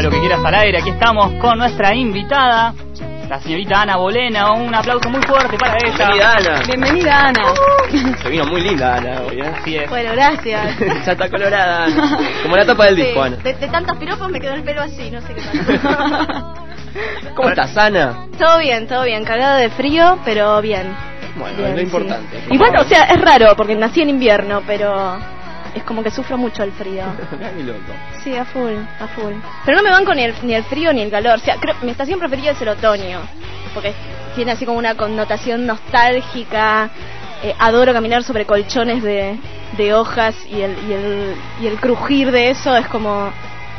Lo que quieras al aire, aquí estamos con nuestra invitada, la señorita Ana Bolena. Un aplauso muy fuerte para ella. Bienvenida Ana. Bienvenida, Ana. Se vino muy linda Ana hoy, ¿eh? Así es. Bueno, gracias. ya está colorada Ana. Como la tapa del Sí, disco Ana. de, de tantos piropos me quedó el pelo así, no sé qué pasa. ¿Cómo estás Ana? todo bien, todo bien. Cagada de frío, pero bien. Bueno, Bien, es lo sí. importante. Y bueno, o sea, es raro porque nací en invierno, pero es como que sufro mucho el frío. Sí, a full, a full. Pero no me banco ni el, ni el frío ni el calor. O sea, creo, mi estación preferida es el otoño. Porque tiene así como una connotación nostálgica. Eh, adoro caminar sobre colchones de, de hojas y el, y, el, y el crujir de eso es como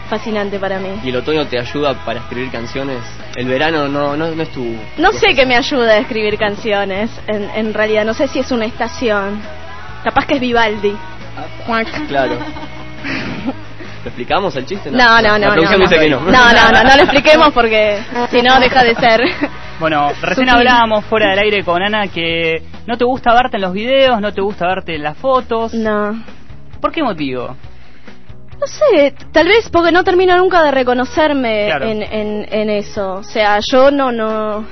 fascinante para mí. ¿Y el otoño te ayuda para escribir canciones? El verano no, no, no es tu... No sé qué me ayuda a escribir canciones, en, en realidad. No sé si es una estación. Capaz que es Vivaldi. Claro. ¿Lo explicamos el chiste? No, no, no. La producción no, dice que no. No, no, no, no lo expliquemos porque si no deja de ser. Bueno, recién Sutil. hablábamos fuera del aire con Ana que no te gusta verte en los videos, no te gusta verte en las fotos. No. ¿Por qué motivo? No sé, tal vez porque no termino nunca de reconocerme Claro. en, en, en eso. O sea, yo no no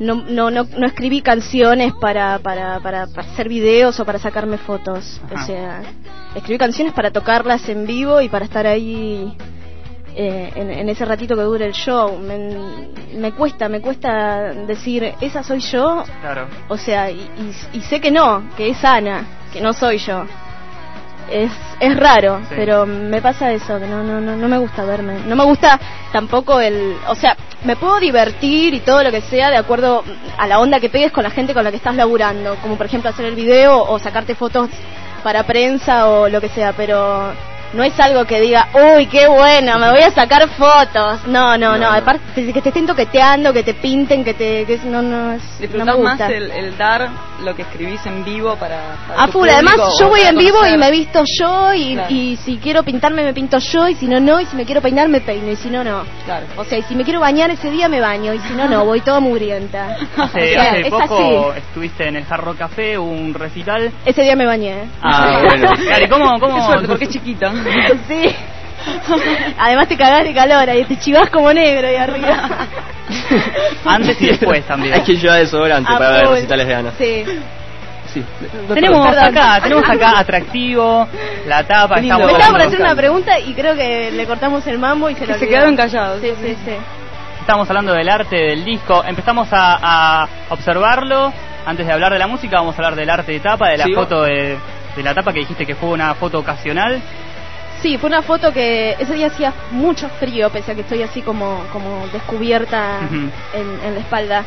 no no no, no escribí canciones para, para, para, para hacer videos o para sacarme fotos. Ajá. O sea, escribí canciones para tocarlas en vivo y para estar ahí eh, en, en ese ratito que dure el show. Me, me cuesta, me cuesta decir, esa soy yo. Claro. O sea, y, y- y sé que no, que es Ana, que no soy yo. Es, es raro, Sí. pero me pasa eso, que no, no, no, no me gusta verme. No me gusta tampoco el... O sea, me puedo divertir y todo lo que sea de acuerdo a la onda que pegues con la gente con la que estás laburando. Como por ejemplo hacer el video o sacarte fotos para prensa o lo que sea, pero no es algo que diga, uy, qué bueno, me voy a sacar fotos. No, no, no, No, no. aparte que te estén toqueteando, que te pinten, que te... Que es- no, no, es, no me Disfrutás más gusta. el, el dar lo que escribís en vivo para, para A tu full, además yo voy en vivo y me visto yo y, Claro. y si quiero pintarme me pinto yo y si no no y si me quiero peinar me peino y si no no. Claro. O sea, y si me quiero bañar ese día me baño y si no no, voy toda mugrienta. Hace, O sea, hace es poco así. estuviste en el Hard Rock Café, un recital. Ese día me bañé. Ah, bueno. Claro, ¿y cómo, cómo? Qué suerte, porque es chiquita. sí. Además te cagás de calor ahí te chivas como negro ahí arriba. Antes y después también. Hay que llevar desodorante A para ver recitales de Ana. Sí. Sí. Tenemos Perdón. acá, tenemos acá atractivo, la tapa, Qué lindo. estamos Me estaba por hacer una pregunta y creo que le cortamos el mambo y se Que lo se quedaron callados. Sí, sí, sí. Estamos hablando del arte del disco. Empezamos a, a observarlo. Antes de hablar de la música, vamos a hablar del arte de tapa, de la Sí, foto de, de la tapa que dijiste que fue una foto ocasional. Sí, fue una foto que ese día hacía mucho frío, pese a que estoy así como, como descubierta en, en la espalda.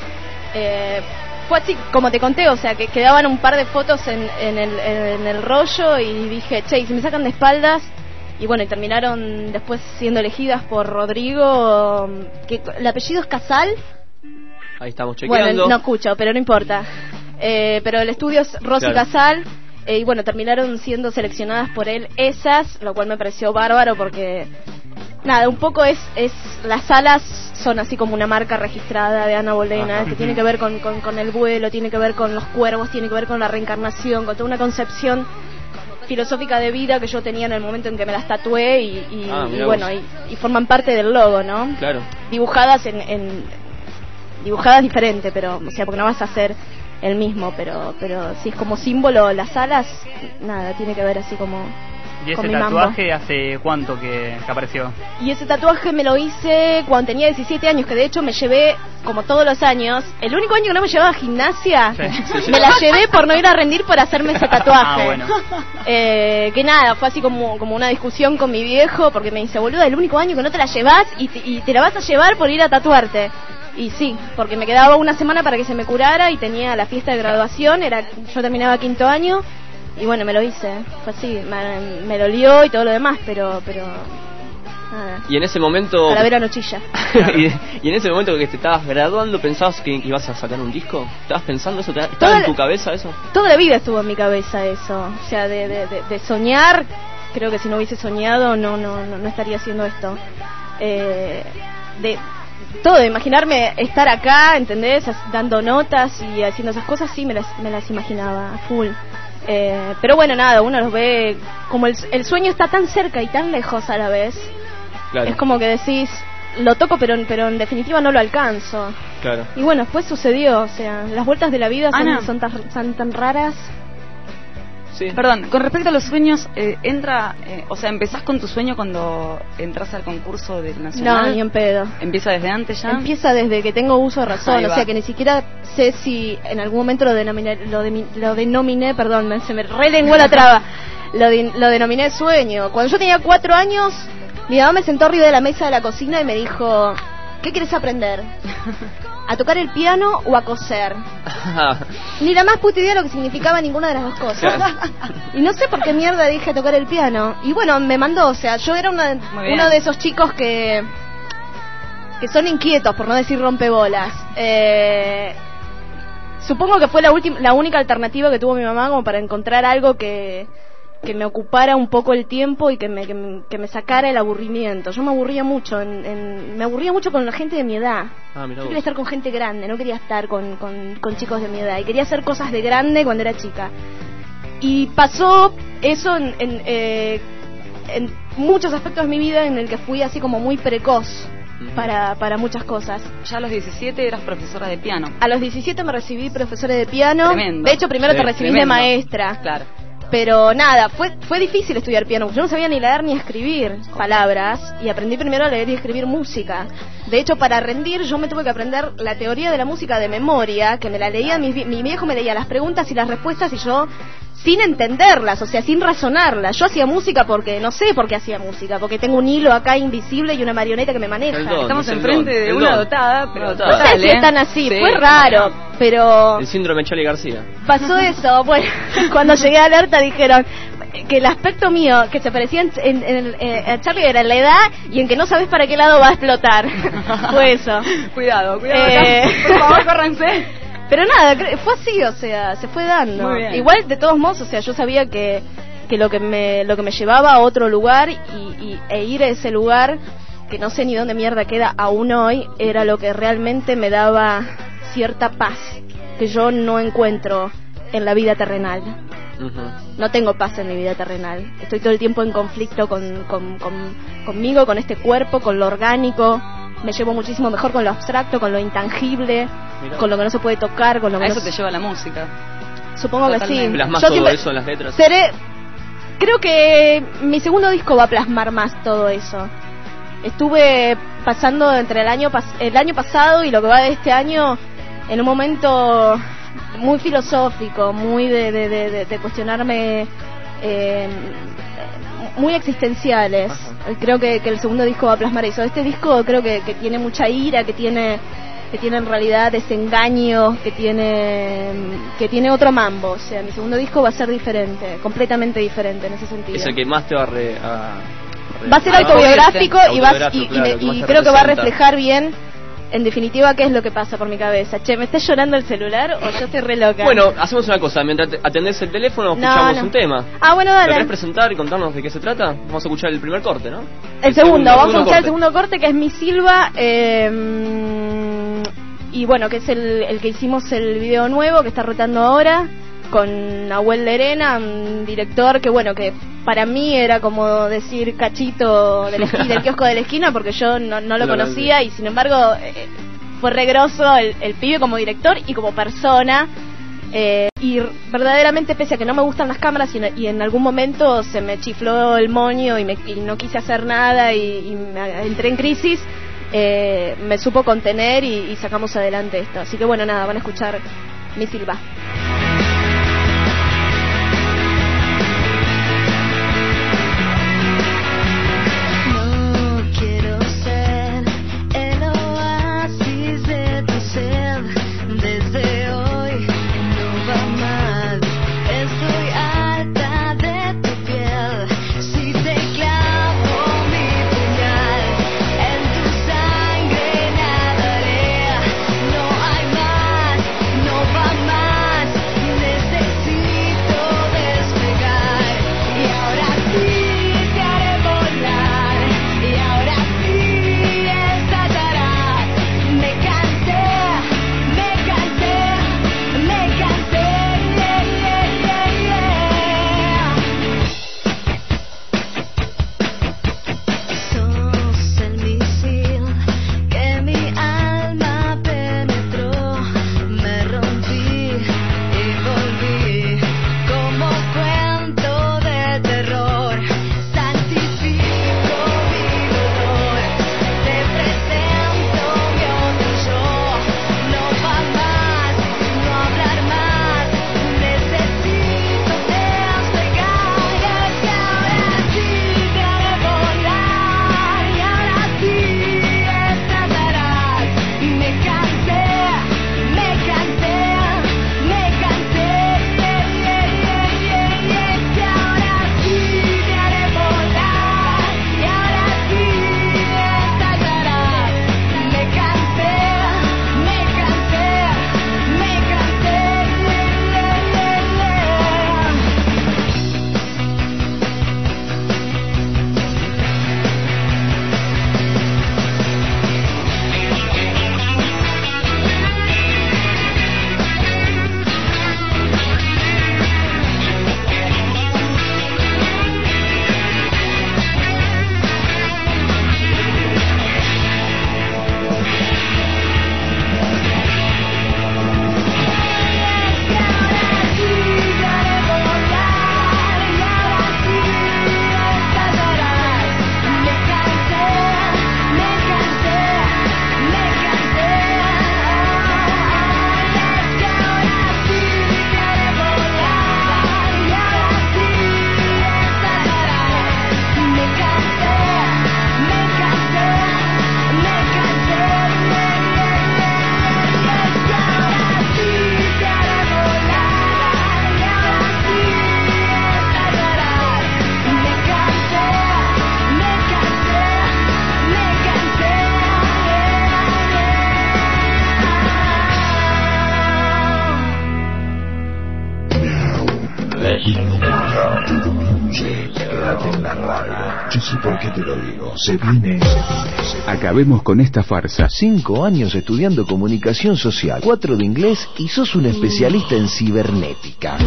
Eh, fue así como te conté, o sea, que quedaban un par de fotos en, en, el, en el rollo y dije, che, ¿y si me sacan de espaldas? Y bueno, y terminaron después siendo elegidas por Rodrigo, que el apellido es Casal. Ahí estamos chequeando. Bueno, no escucho, pero no importa. Eh, pero el estudio es Rosy Claro. Casal. Eh, y bueno, terminaron siendo seleccionadas por él esas, lo cual me pareció bárbaro porque, nada, un poco es, es las alas son así como una marca registrada de Ana Bolena, que tiene que ver con, con, con el vuelo, tiene que ver con los cuervos, tiene que ver con la reencarnación, con toda una concepción filosófica de vida que yo tenía en el momento en que me las tatué y, y- Ah, y bueno, y, y forman parte del logo, ¿no? Claro. dibujadas en, en dibujadas diferente pero o sea porque no vas a hacer el mismo pero pero sí es como símbolo las alas nada tiene que ver así como ¿Y ese mambo. tatuaje hace cuánto que, que apareció? y ese tatuaje me lo hice cuando tenía 17 años que de hecho me llevé como todos los años el único año que no me llevaba a gimnasia Sí. me la llevé por no ir a rendir por hacerme ese tatuaje Ah, bueno. Eh, que nada, fue así como, como una discusión con mi viejo, porque me dice, boluda, el único año que no te la llevas y te, y te la vas a llevar por ir a tatuarte. Y sí, porque me quedaba una semana para que se me curara y tenía la fiesta de graduación, era yo terminaba quinto año y bueno, me lo hice. Fue así, me, me dolió y todo lo demás, pero pero Nada. Y en ese momento... Para ver a Nochilla. y, y en ese momento que te estabas graduando, ¿pensabas que ibas a sacar un disco? ¿Estabas pensando eso? ¿Estaba Toda en tu cabeza eso? Toda la vida estuvo en mi cabeza eso. O sea, de, de, de- de soñar, creo que si no hubiese soñado no, no, no, no estaría haciendo esto. Eh, de todo, imaginarme estar acá, ¿entendés? Dando notas y haciendo esas cosas, sí me las, me las imaginaba, full. Eh, pero bueno, nada, uno los ve como el, el sueño está tan cerca y tan lejos a la vez. Claro, Es como que decís, lo toco, pero, pero en definitiva no lo alcanzo. claro. Y bueno, después sucedió, o sea, las vueltas de la vida son, son, tan, son tan raras. Sí. Perdón, con respecto a los sueños, eh, entra, eh, o sea, empezás con tu sueño cuando entras al concurso del No, Nacional. ni en pedo. Empieza desde antes ya. Empieza desde que tengo uso de razón, o sea que ni siquiera sé si en algún momento lo denominé, lo, demi- lo denominé perdón, me- se me relenguó la traba, lo, de- lo denominé sueño. Cuando yo tenía cuatro años, mi mamá me sentó arriba de la mesa de la cocina y me dijo, ¿qué quieres aprender? ¿A tocar el piano o a coser? Ni la más puta idea lo que significaba ninguna de las dos cosas. y no sé por qué mierda dije tocar el piano. Y bueno, me mandó, o sea, yo era una, uno de esos chicos que que son inquietos, por no decir rompebolas. Eh, supongo que fue la última, la única alternativa que tuvo mi mamá como para encontrar algo que que me ocupara un poco el tiempo y que me, que me, que me sacara el aburrimiento. Yo me aburría mucho, en, en- me aburría mucho con la gente de mi edad. Ah, mira Yo quería estar con gente grande, no quería estar con, con, con chicos de mi edad. Y quería hacer cosas de grande cuando era chica. Y pasó eso en, en, eh, en muchos aspectos de mi vida en el que fui así como muy precoz para, para muchas cosas. Ya a los 17 eras profesora de piano. A los 17 me recibí profesora de piano. Tremendo. De hecho, primero Sí, te recibís de maestra. Claro. Pero nada, fue, fue difícil estudiar piano. porque Yo no sabía ni leer ni escribir palabras y aprendí primero a leer y escribir música. De hecho, para rendir yo me tuve que aprender la teoría de la música de memoria, que me la leía, mi, vi- mi viejo me leía las preguntas y las respuestas y yo sin entenderlas, o sea, sin razonarlas. Yo hacía música porque, no sé por qué hacía música, porque tengo un hilo acá invisible y una marioneta que me maneja. Don. Estamos enfrente don, de una don. dotada, pero No dotada. sé total, si ¿eh? es tan así, Sí. fue raro, pero... El síndrome Charlie García. pasó eso. Bueno, cuando llegué a alerta dijeron que el aspecto mío que se parecía en, en- en- eh, a Charlie era la edad y en que no sabes para qué lado va a explotar. Fue eso. Cuidado, cuidado. Eh. Por favor, córranse. Pero nada, fue así, o sea, se fue dando. Muy bien. Igual de todos modos, o sea, yo sabía que, que lo que me lo que me llevaba a otro lugar y, y- e ir a ese lugar que no sé ni dónde mierda queda aún hoy era lo que realmente me daba cierta paz que yo no encuentro en la vida terrenal. No tengo paz en mi vida terrenal. Estoy todo el tiempo en conflicto con, con- con- conmigo, con este cuerpo, con lo orgánico. Me llevo muchísimo mejor con lo abstracto, con lo intangible, Mirá. con lo que no se puede tocar, con lo que A no eso se- te lleva la música. Supongo que sí. Totalmente. Plasmás Yo todo siempre eso en las letras. seré. Creo que mi segundo disco va a plasmar más todo eso. Estuve pasando entre el año pas- el año pasado y lo que va de este año en un momento muy filosófico, muy de, de, de- de- de cuestionarme, eh, muy existenciales. Ajá. Creo que, que el segundo disco va a plasmar eso. Este disco creo que, que tiene mucha ira, que tiene que tiene en realidad desengaño, que tiene que tiene otro mambo. O sea, mi segundo disco va a ser diferente, completamente diferente en ese sentido. Es el que más te va a... Re, a Va a ser a- autobiográfico y, va, y, creo que va a reflejar bien, en definitiva, qué es lo que pasa por mi cabeza. Che, ¿me está llorando el celular o yo estoy re loca? Bueno, hacemos una cosa. Mientras te- atendés el teléfono, No, escuchamos no. un tema. Ah, bueno, ¿Lo dale. querés presentar y contarnos de qué se trata? Vamos a escuchar el primer corte, ¿no? El segundo, vamos a escuchar el segundo corte que es Mi Silva. eh, y bueno, que es el, el que hicimos el video nuevo que está rotando ahora con Nahuel Lerena, un director que bueno, que para mí era como decir cachito del, esqui- del kiosco de la esquina porque yo no, no lo No lo conocía y sin embargo eh, fue regroso el, el pibe como director y como persona. Eh, y verdaderamente, pese a que no me gustan las cámaras y en, y en algún momento se me chifló el moño y, me, y no quise hacer nada y, y me- entré en crisis, eh, me supo contener y, y sacamos adelante esto. Así que bueno, nada, van a escuchar mi Silva. Se viene. Acabemos con esta farsa. Cinco años estudiando comunicación social, cuatro de inglés y sos un especialista en cibernética.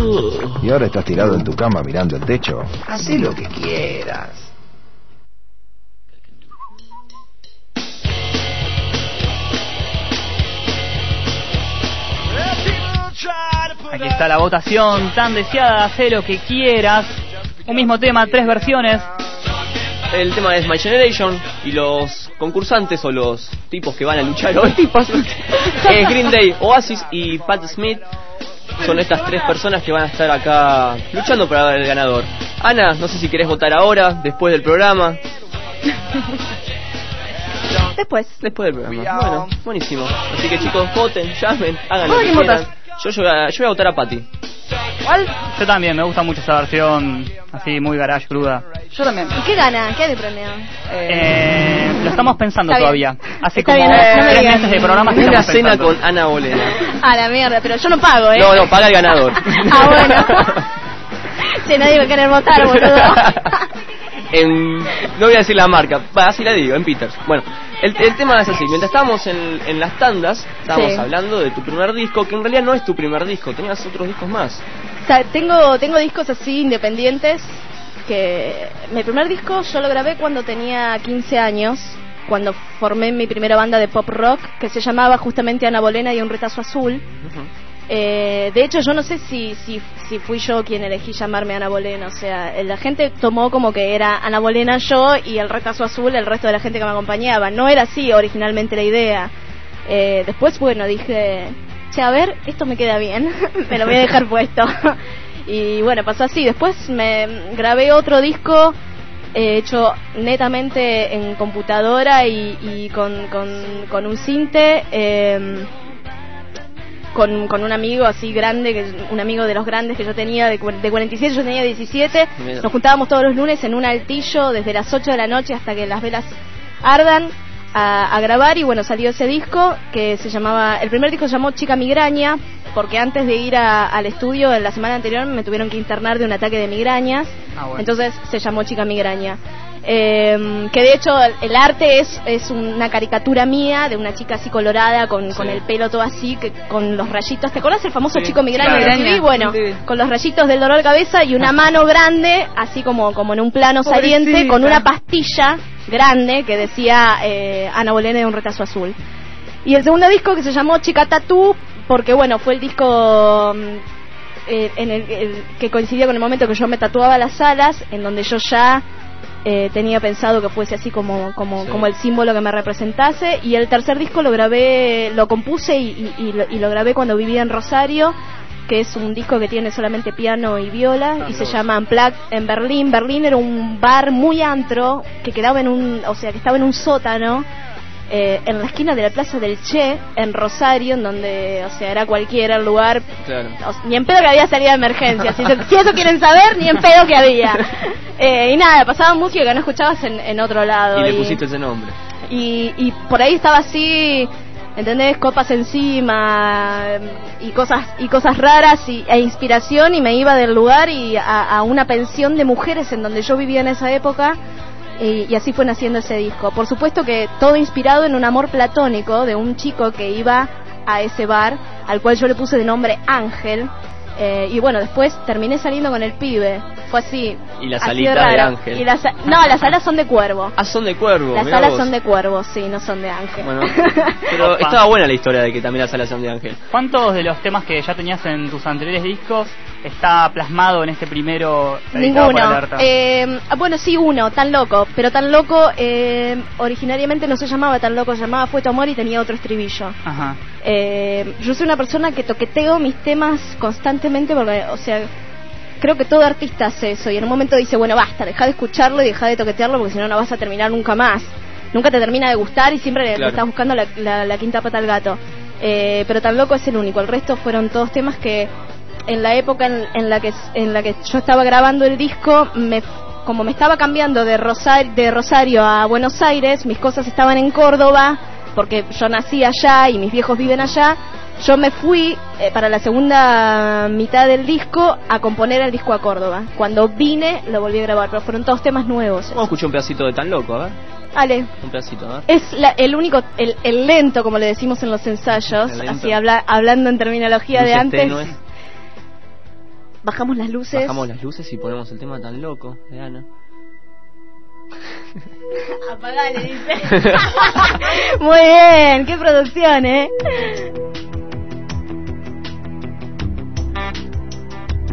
Y ahora estás tirado en tu cama mirando el techo. Haz lo que quieras. Aquí está la votación tan deseada, haz lo que quieras. Un mismo tema, tres versiones. El tema es My Generation y los concursantes o los tipos que van a luchar hoy es Green Day, Oasis y Pat Smith. Son estas tres personas que van a estar acá luchando para ver el ganador. Ana, no sé si querés votar ahora, después del programa. Después. Después del programa. Bueno, buenísimo. Así que chicos, voten, llamen, hagan lo ¿Vos a que quieran. Yo, yo, voy a- yo voy a votar a Patty. ¿Cuál? Yo también, me gusta mucho esa versión así muy garage cruda. Yo también. ¿Y qué gana? ¿Qué hay de premio? Eh, lo estamos pensando Está bien. todavía. Hace Está como bien, no- no me tres digas. meses de programa que Una estamos cena pensando. con Ana Bolena. A la mierda, pero yo no pago, ¿eh? No, no, paga el ganador. Ah, bueno. che, nadie va a querer votar, boludo. en, no voy a decir la marca, va, así la digo, en Peters. Bueno, el, el tema es así, mientras estábamos en, en las tandas, estábamos Sí. hablando de tu primer disco, que en realidad no es tu primer disco, tenías otros discos más. O sea, tengo, tengo discos así independientes que mi primer disco yo lo grabé cuando tenía 15 años, cuando formé mi primera banda de pop rock que se llamaba justamente Ana Bolena y un retazo azul. Eh, de hecho, yo no sé si, si, si fui yo quien elegí llamarme Ana Bolena. O sea, la gente tomó como que era Ana Bolena yo y el retazo azul el resto de la gente que me acompañaba. No era así originalmente la idea. Eh, después, bueno, dije, che, a ver, esto me queda bien, me lo voy a dejar puesto. y bueno, pasó así. Después me grabé otro disco eh, hecho netamente en computadora y, y con, con, con un cinte. eh, con, con un amigo así grande, que un amigo de los grandes que yo tenía, de, de 47, yo tenía 17. Mira. Nos juntábamos todos los lunes en un altillo desde las 8 de la noche hasta que las velas ardan a, a grabar y bueno, salió ese disco que se llamaba, el primer disco se llamó Chica Migraña, porque antes de ir a- al estudio en la semana anterior me tuvieron que internar de un ataque de migrañas, Ah, bueno. entonces se llamó Chica Migraña. Eh, que de hecho el, arte es, es una caricatura mía de una chica así colorada con, con el pelo todo así que con los rayitos ¿te acuerdas el famoso Sí, chico migraña claro. de MTV? bueno Sí. con los rayitos del dolor de cabeza y una mano grande así como, como en un plano saliente con una pastilla grande que decía eh, Ana Bolena de un retazo azul y el segundo disco que se llamó Chica Tatú porque bueno fue el disco mm, eh, en el, el- que coincidió con el momento que yo me tatuaba las alas en donde yo ya eh, tenía pensado que fuese así como, como, Sí. como el símbolo que me representase. Y el tercer disco lo grabé, lo compuse y, y- y lo, y lo grabé cuando vivía en Rosario, que es un disco que tiene solamente piano y viola y se llama Unplugged en Berlín. Berlín era un bar muy antro que quedaba en un, o sea, que estaba en un sótano. Eh, en la esquina de la Plaza del Che, en Rosario, en donde, o sea, era cualquiera el lugar, Claro. o sea, ni en pedo que había salida de emergencia. Si, eso quieren saber, ni en pedo que había. Eh, y nada, pasaba música que no escuchabas en, en otro lado. Y le pusiste ese nombre. y, y por ahí estaba así, ¿entendés? Copas encima y cosas y cosas raras y, e inspiración y me iba del lugar y a, a una pensión de mujeres en donde yo vivía en esa época y, y así fue naciendo ese disco. Por supuesto que todo inspirado en un amor platónico de un chico que iba a ese bar al cual yo le puse de nombre Ángel. eh, y bueno, después terminé saliendo con el pibe. Fue así. Y las alitas de raro. ángel. Y las, no, las alas son de cuervo. Ah, son de cuervo. Las alas vos. son de cuervo, sí, no son de ángel. Bueno, pero Opa. estaba buena la historia de que también las alas son de ángel. ¿Cuántos de los temas que ya tenías en tus anteriores discos está plasmado en este primero editado por Ninguno. Alerta? Eh, ah, bueno, sí, uno, tan loco. Pero tan loco, eh, originariamente no se llamaba tan loco, se llamaba Fue tu amor y tenía otro estribillo. Ajá. Eh, yo soy una persona que toqueteo mis temas constantemente porque, o sea, creo que todo artista hace eso y en un momento dice, bueno, basta, deja de escucharlo y deja de toquetearlo porque si no, no vas a terminar nunca más. Nunca te termina de gustar y siempre le- Claro. le estás buscando la, la- la quinta pata al gato. Eh, pero tan loco es el único. El resto fueron todos temas que en la época en, en la que en la que yo estaba grabando el disco, me, como me estaba cambiando de, Rosario, de Rosario a Buenos Aires, mis cosas estaban en Córdoba porque yo nací allá y mis viejos viven allá. yo me fui eh, para la segunda mitad del disco a componer el disco a Córdoba. Cuando vine lo volví a grabar, pero fueron todos temas nuevos. Vamos a escuchar un pedacito de Tan Loco, a ver. Ale, Un pedacito, ver. es la- el único, el, el lento, como le decimos en los ensayos, así habla, hablando en terminología de antes. Bajamos las luces. Bajamos las luces y ponemos el tema Tan Loco de Ana. Apagale, dice. Muy bien, qué producción, ¿eh?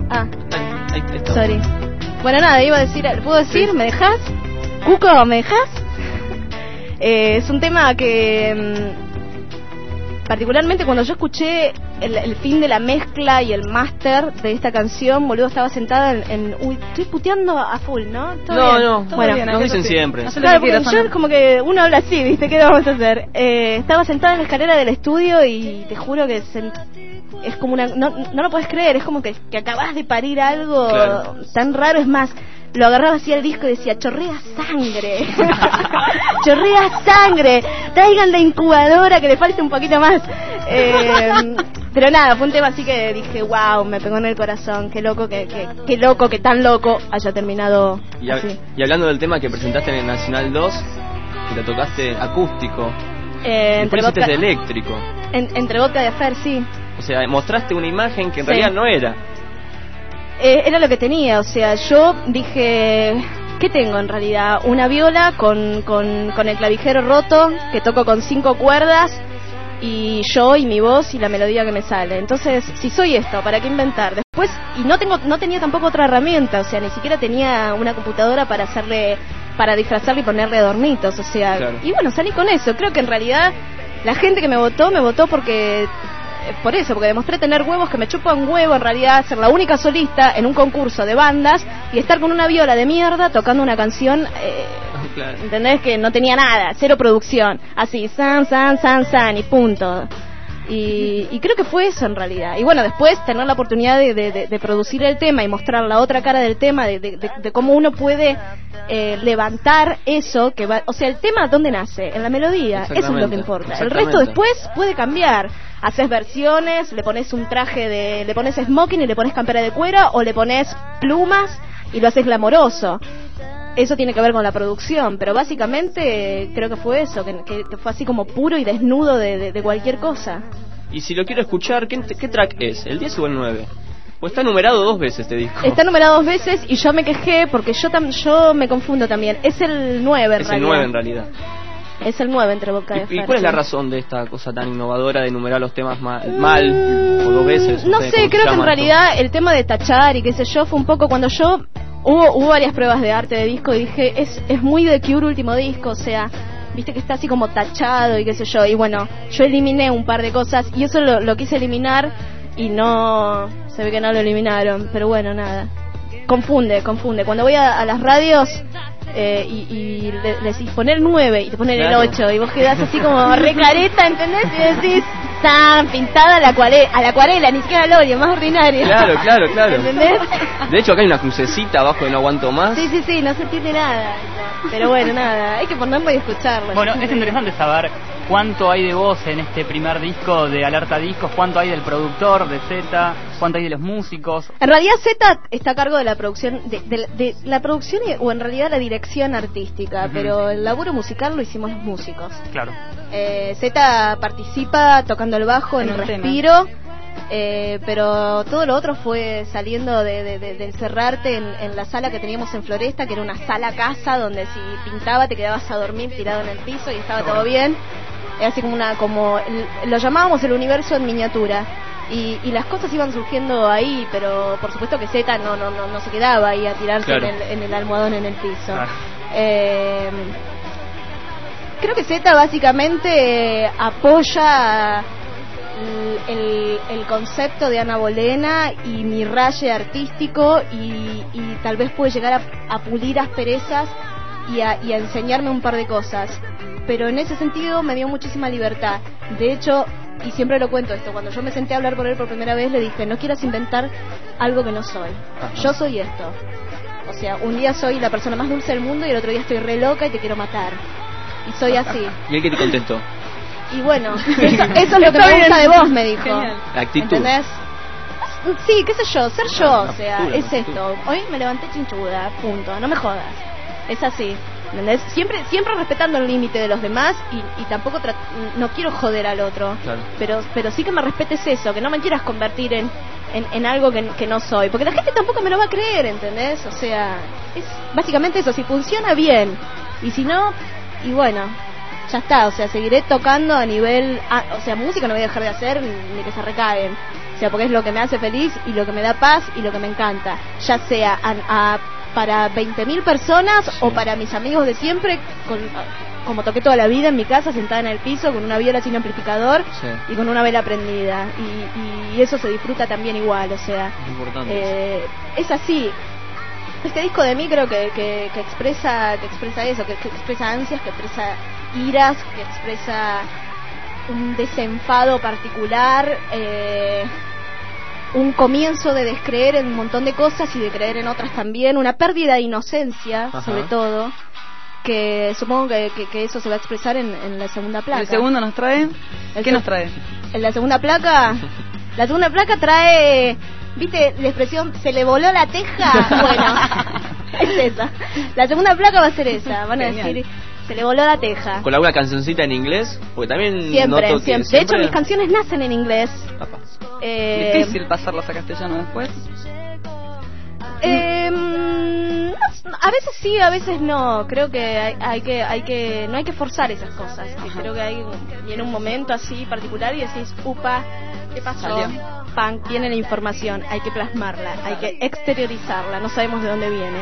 Ah, Ahí, ahí está. sorry. Bueno, nada, iba a decir, ¿puedo decir? ¿Me dejas? Cuco, ¿me dejas? Eh, es un tema que mm, particularmente cuando yo escuché el, el fin de la mezcla y el máster de esta canción, boludo, estaba sentada en, en- Uy, estoy puteando a full, ¿no? ¿Todo No, bien? no, Todo bueno, bien, nos dicen siempre. lo Claro, porque yo como que uno habla así, ¿viste? ¿Qué vamos a hacer? Eh, estaba sentada en la escalera del estudio y te juro que es como una... No, no lo puedes creer, es como que, que acabas de parir algo Claro. tan raro. Es más, lo agarraba así al disco y decía, chorrea sangre. chorrea sangre. Traigan la incubadora que le falte un poquito más. Eh, pero nada, fue un tema así que dije, wow, me pegó en el corazón. Qué loco, que, que, qué loco, que tan loco haya terminado Y, hab- así. y hablando del tema que presentaste en el Nacional 2, que lo tocaste acústico, Eh, entre, vodka, eléctrico. en- entre vodka y afer, sí. O sea, mostraste una imagen que en Sí. realidad no era. Eh, era lo que tenía, o sea, yo dije, ¿qué tengo en realidad? Una viola con, con, con el clavijero roto, que toco con cinco cuerdas, y yo y mi voz y la melodía que me sale. Entonces, si soy esto, ¿para qué inventar? Después, y no tengo, no tenía tampoco otra herramienta, o sea, ni siquiera tenía una computadora para hacerle, para disfrazarle y ponerle adornitos, o sea, Claro. y bueno, salí con eso. Creo que en realidad la gente que me votó, me votó porque por eso, porque demostré tener huevos que me chupan huevo en realidad, ser la única solista en un concurso de bandas y estar con una viola de mierda tocando una canción, eh, Claro. ¿entendés? Que no tenía nada, cero producción, así, san, san, san, san y punto. Y, y creo que fue eso en realidad. Y bueno, después tener la oportunidad de, de- de- de producir el tema y mostrar la otra cara del tema, de, cómo uno puede eh, levantar eso que va... O sea, el tema, ¿dónde nace? En la melodía. Eso es lo que importa. El resto después puede cambiar. Haces versiones, le pones un traje de... Le pones smoking y le pones campera de cuero o le pones plumas y lo haces glamoroso. Eso tiene que ver con la producción, pero básicamente eh, creo que fue eso, que, fue así como puro y desnudo de, de- de cualquier cosa. Y si lo quiero escuchar, ¿qué, qué track es? ¿El 10 o el 9? Pues está numerado dos veces, te disco. Está numerado dos veces y yo me quejé porque yo tam- yo me confundo también. Es el 9 en Es el realidad. 9 en realidad. Es el 9 entre Boca ¿Y, y y cuál es la razón de esta cosa tan innovadora de numerar los temas mal, mal o dos veces? No sé creo que en realidad el tema de tachar y qué sé yo fue un poco cuando yo hubo hubo varias pruebas de arte de disco y dije, es es muy de Cure último disco, o sea, viste que está así como tachado y qué sé yo, y bueno, yo eliminé un par de cosas y eso lo, lo quise eliminar y no se ve que no lo eliminaron, pero bueno, nada. Confunde, confunde. Cuando voy a, a las radios eh, y, y le, le decís poner 9 y te ponen Claro. el 8 y vos quedás así como recareta, ¿entendés? Y decís, tan pintada a la, acuarela, a la acuarela, ni siquiera al óleo, más ordinario. Claro, claro, claro. ¿Entendés? De hecho, acá hay una crucecita abajo de No Aguanto Más. Sí, sí, sí, no se entiende nada. Pero bueno, nada, hay que ponerlo y escucharlo. Bueno, es interesante saber cuánto hay de voz en este primer disco de Alerta Discos, cuánto hay del productor, de Z, cuánto hay de los músicos. En realidad Z está a cargo de la producción, de, de- de la producción y- o en realidad la dirección artística, pero el laburo musical lo hicimos los músicos. Claro. Eh, Z participa tocando el bajo en, En tema. Respiro, eh, pero todo lo otro fue saliendo de, de, de- de encerrarte en, en la sala que teníamos en Floresta, que era una sala casa donde si pintaba te quedabas a dormir tirado en el piso y estaba todo bien. Así como una, como el- lo llamábamos el universo en miniatura. Y, y las cosas iban surgiendo ahí, pero por supuesto que Z no, no, no, no se quedaba ahí a tirarse Claro. en, el, en el almohadón en el piso. Eh, creo que Z básicamente eh, apoya el, el- el concepto de Ana Bolena y mi raye artístico y, y tal vez puede llegar a, a pulir asperezas y a, y a enseñarme un par de cosas. Pero en ese sentido me dio muchísima libertad. De hecho, y siempre lo cuento esto, cuando yo me senté a hablar por él por primera vez le dije, no quieras inventar algo que no soy. Yo soy esto. O sea, un día soy la persona más dulce del mundo y el otro día estoy re loca y te quiero matar. Y soy así. ¿Y él que te contestó? Y bueno, eso, eso es lo que me gusta de vos, me dijo. Genial. La actitud. ¿Entendés? Sí, qué sé yo, ser yo, La o sea, es esto. Hoy me levanté chinchuda, punto, no me jodas. Es así. ¿Entendés? Siempre, siempre respetando el límite de los demás y, y tampoco tra- no quiero joder al otro. Claro. Pero, pero sí que me respetes eso, que no me quieras convertir en, en, en algo que, que no soy. Porque la gente tampoco me lo va a creer, ¿entendés? O sea, es básicamente eso, si funciona bien. Y si no, y bueno, ya está, o sea, seguiré tocando a nivel, ah, o sea, música no voy a dejar de hacer ni que se recaguen. O sea, porque es lo que me hace feliz y lo que me da paz y lo que me encanta. Ya sea a, a- para 20.000 personas o para mis amigos de siempre, con, como toqué toda la vida en mi casa, sentada en el piso, con una viola sin amplificador Sí. y con una vela prendida. Y, y eso se disfruta también igual, o sea, Importante. eh, es así. Este disco de mí creo que, que, que expresa que expresa eso, que, que expresa ansias, que expresa iras, que expresa un desenfado particular, eh, un comienzo de descreer en un montón de cosas y de creer en otras también, una pérdida de inocencia, Ajá. sobre todo, que supongo que, que- que eso se va a expresar en, en la segunda placa. El segundo nos trae. El ¿Qué nos trae? En la segunda placa, la segunda placa trae, ¿viste la expresión se le voló la teja? Bueno, es esa. La segunda placa va a ser esa, van a Genial. decir se le voló la teja. ¿Con alguna cancioncita en inglés? Porque también Siempre, noto que siempre. De hecho, mis canciones nacen en inglés. Apa. Eh, Difícil pasarlas a castellano después. eh, a veces sí, a veces no. Creo que hay, hay que, hay que, no hay que forzar esas cosas. Creo que hay, viene un momento así particular y decís, upa, ¿qué pasó? Salió. Pan, tiene la información, hay que plasmarla, hay que exteriorizarla, no sabemos de dónde viene.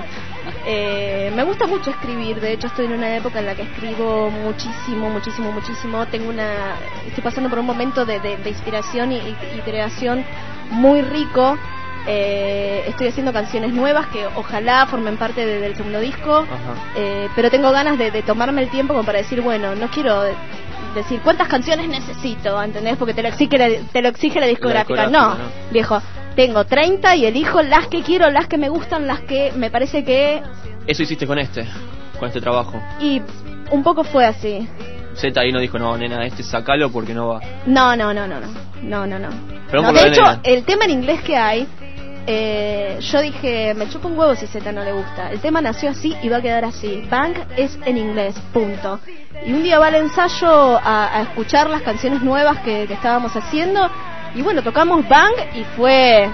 Eh, me gusta mucho escribir, de hecho estoy en una época en la que escribo muchísimo, muchísimo, muchísimo. Tengo una, estoy pasando por un momento de, de- de inspiración y- y creación muy rico. Eh, estoy haciendo canciones nuevas que ojalá formen parte de- del segundo disco. Eh, pero tengo ganas de, de tomarme el tiempo como para decir, bueno, no quiero decir cuántas canciones necesito, ¿entendés? Porque te lo exige la, te lo exige la discográfica. no, no. viejo, tengo 30 y elijo las que quiero, las que me gustan, las que me parece que... Eso hiciste con este, con este trabajo. Y un poco fue así. Z ahí no dijo, no, nena, este sacalo porque no va. No, no, no, no, no, no, no, no. Pero No, por de hecho, nena. el tema en inglés que hay, eh, yo dije, me chupa un huevo si Z no le gusta. El tema nació así y va a quedar así. Bang es en inglés, punto. Y un día va al ensayo a, a escuchar las canciones nuevas que, que estábamos haciendo. Y bueno, tocamos Bang y fue,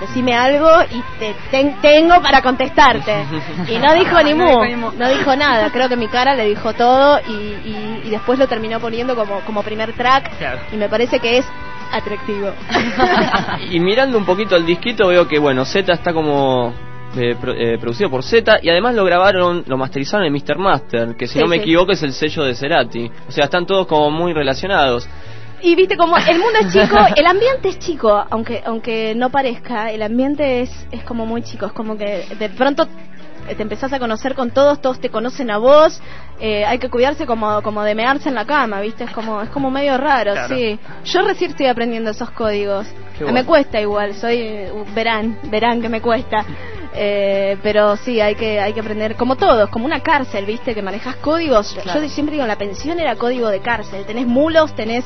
decime algo y te ten- tengo para contestarte. Y no dijo ni mu, no dijo nada. Creo que mi cara le dijo todo y, y- y después lo terminó poniendo como, como primer track. Claro. Y me parece que es atractivo. Y mirando un poquito el disquito veo que, bueno, Z está como eh, pro- eh, producido por Z y además lo grabaron, lo masterizaron en Mr. Master, que si Sí, no me sí. equivoco es el sello de Cerati. O sea, están todos como muy relacionados. Y viste como el mundo es chico, el ambiente es chico, aunque aunque no parezca, el ambiente es es como muy chico, es como que de pronto te empezás a conocer con todos, todos te conocen a vos, eh, hay que cuidarse como como de mearse en la cama, viste, es como es como medio raro, Claro. sí. Yo recién estoy aprendiendo esos códigos, me cuesta igual, soy uh, verán, verán que me cuesta. Eh, pero sí, hay que hay que aprender, como todos, como una cárcel, ¿viste? Que manejas códigos. Claro. Yo siempre digo, la pensión era código de cárcel. Tenés mulos, tenés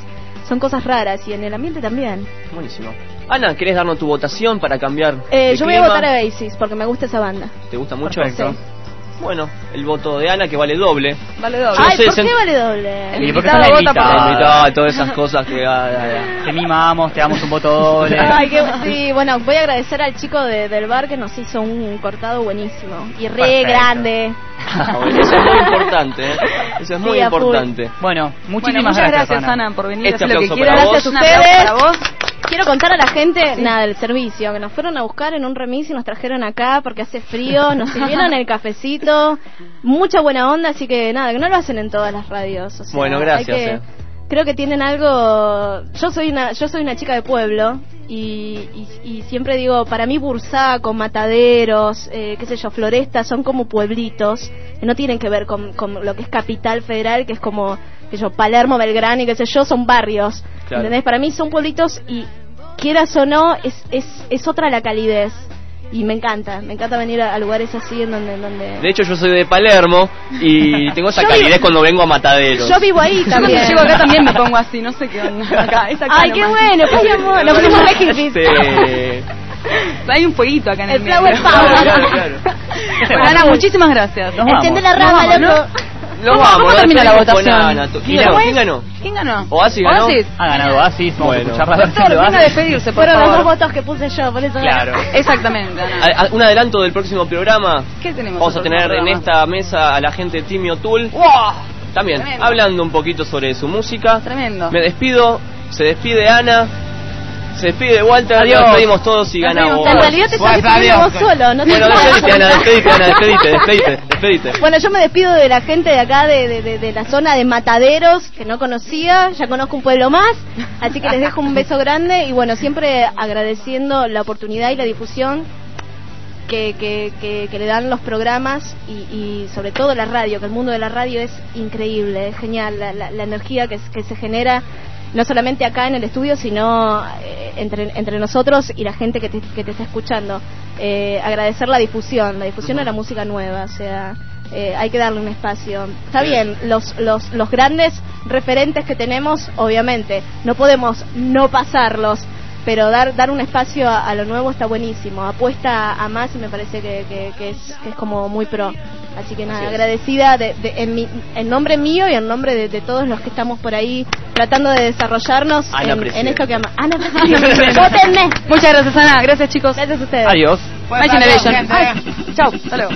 son cosas raras y en el ambiente también. Buenísimo. Ana, ¿querés darnos tu votación para cambiar? Eh, de yo voy a clima? votar a Basis porque me gusta esa banda. ¿Te gusta mucho? Perfecto. Sí. Bueno, el voto de Ana que vale doble. Vale doble. Yo Ay, sé, ¿por sen- qué vale doble? Y porque sos la invitada. la Invitado, todas esas cosas que... ah, ah, ah. Te mimamos, te damos un voto doble. Ay, qué, sí, bueno, voy a agradecer al chico de- del bar que nos hizo un cortado buenísimo y re Perfecto. grande. Ah, bueno, Eso es muy importante, ¿eh? Eso es muy Sí, a importante. Bueno, Bueno, muchísimas muchas gracias, gracias, Ana. por venir. Este Haz lo que quieras. Gracias aplauso Ustedes. Quiero contar a la gente, nada, del servicio, que nos fueron a buscar en un remis y nos trajeron acá porque hace frío, nos sirvieron el cafecito, mucha buena onda, así que nada, que no lo hacen en todas las radios. o sea, Bueno, gracias, que- eh. Creo que tienen algo. Yo soy una, yo soy una chica de pueblo y, y, y siempre digo, para mí Bursaco, Mataderos, eh, qué sé yo, Floresta, son como pueblitos que no tienen que ver con, con lo que es capital federal, que es como, qué sé yo, Palermo, Belgrano y qué sé yo, son barrios. Claro. ¿Entendés? Para mí son pueblitos y quieras o no, es, es, es otra la calidez. y me encanta, me encanta venir a, a lugares así en donde... En donde... De hecho, yo soy de Palermo y tengo esa Yo calidez vivo- cuando vengo a Mataderos. Yo vivo ahí Yo también. cuando llego acá también me pongo así, no sé qué onda. Acá, acá Ay, qué bueno, podíamos, nos pusimos re hippies. Este, Hay un fueguito acá en el, El flower medio. power. claro, claro. Bueno, Ana, muchísimas gracias. Nos Enciende la rama, Nos loco. ¿Cómo- vamos, cómo termina la votación? ¿Quién ¿Quién ganó? ¿Quién ganó? ¿Quién ganó? Oasis ganó. Oasis. Ha ganado Oasis, vamos Bueno. a escuchar la de Doctor, venga a Oasis. despedirse, por Fueron los dos votos que puse yo, por eso Claro. Exactamente, Ana. A- a- un adelanto del próximo programa. ¿Qué tenemos? Vamos a tener en esta mesa a la gente de Timio Tool. También, Tremendo. hablando un poquito sobre su música. Tremendo. Me despido, se despide Ana, se despide Walter, Adiós. nos despedimos todos y Nos gana vos. En realidad te estás despidiendo vos solo, no te Bueno, despedite Ana, despedite Ana, despedite, despedite, despedite. Bueno, yo me despido de la gente de acá, de, de- de- de la zona de Mataderos, que no conocía, ya conozco un pueblo más, así que les dejo un beso grande y bueno, siempre agradeciendo la oportunidad y la difusión que, que, que- que le dan los programas y, y sobre todo la radio, que el mundo de la radio es increíble, es genial, la, la- la energía que, que se genera no solamente acá en el estudio, sino eh, entre, entre nosotros y la gente que te, que te está escuchando. Eh, agradecer la difusión, la difusión de la música nueva, o sea, eh, hay que darle un espacio. Está bien, los, los, los grandes referentes que tenemos, obviamente, no podemos no pasarlos, pero dar dar un espacio a, a lo nuevo está buenísimo. Apuesta a, más y me parece que, que, que es, que es como muy pro. Así que nada, Así agradecida de, de- en, mi- en nombre mío y en nombre de, de todos los que estamos por ahí tratando de desarrollarnos en, en esto que ama. Ana. ¡Vótenme! Muchas gracias, Ana. Gracias, chicos. Gracias a ustedes. Adiós. My Generation. Chao, hasta luego.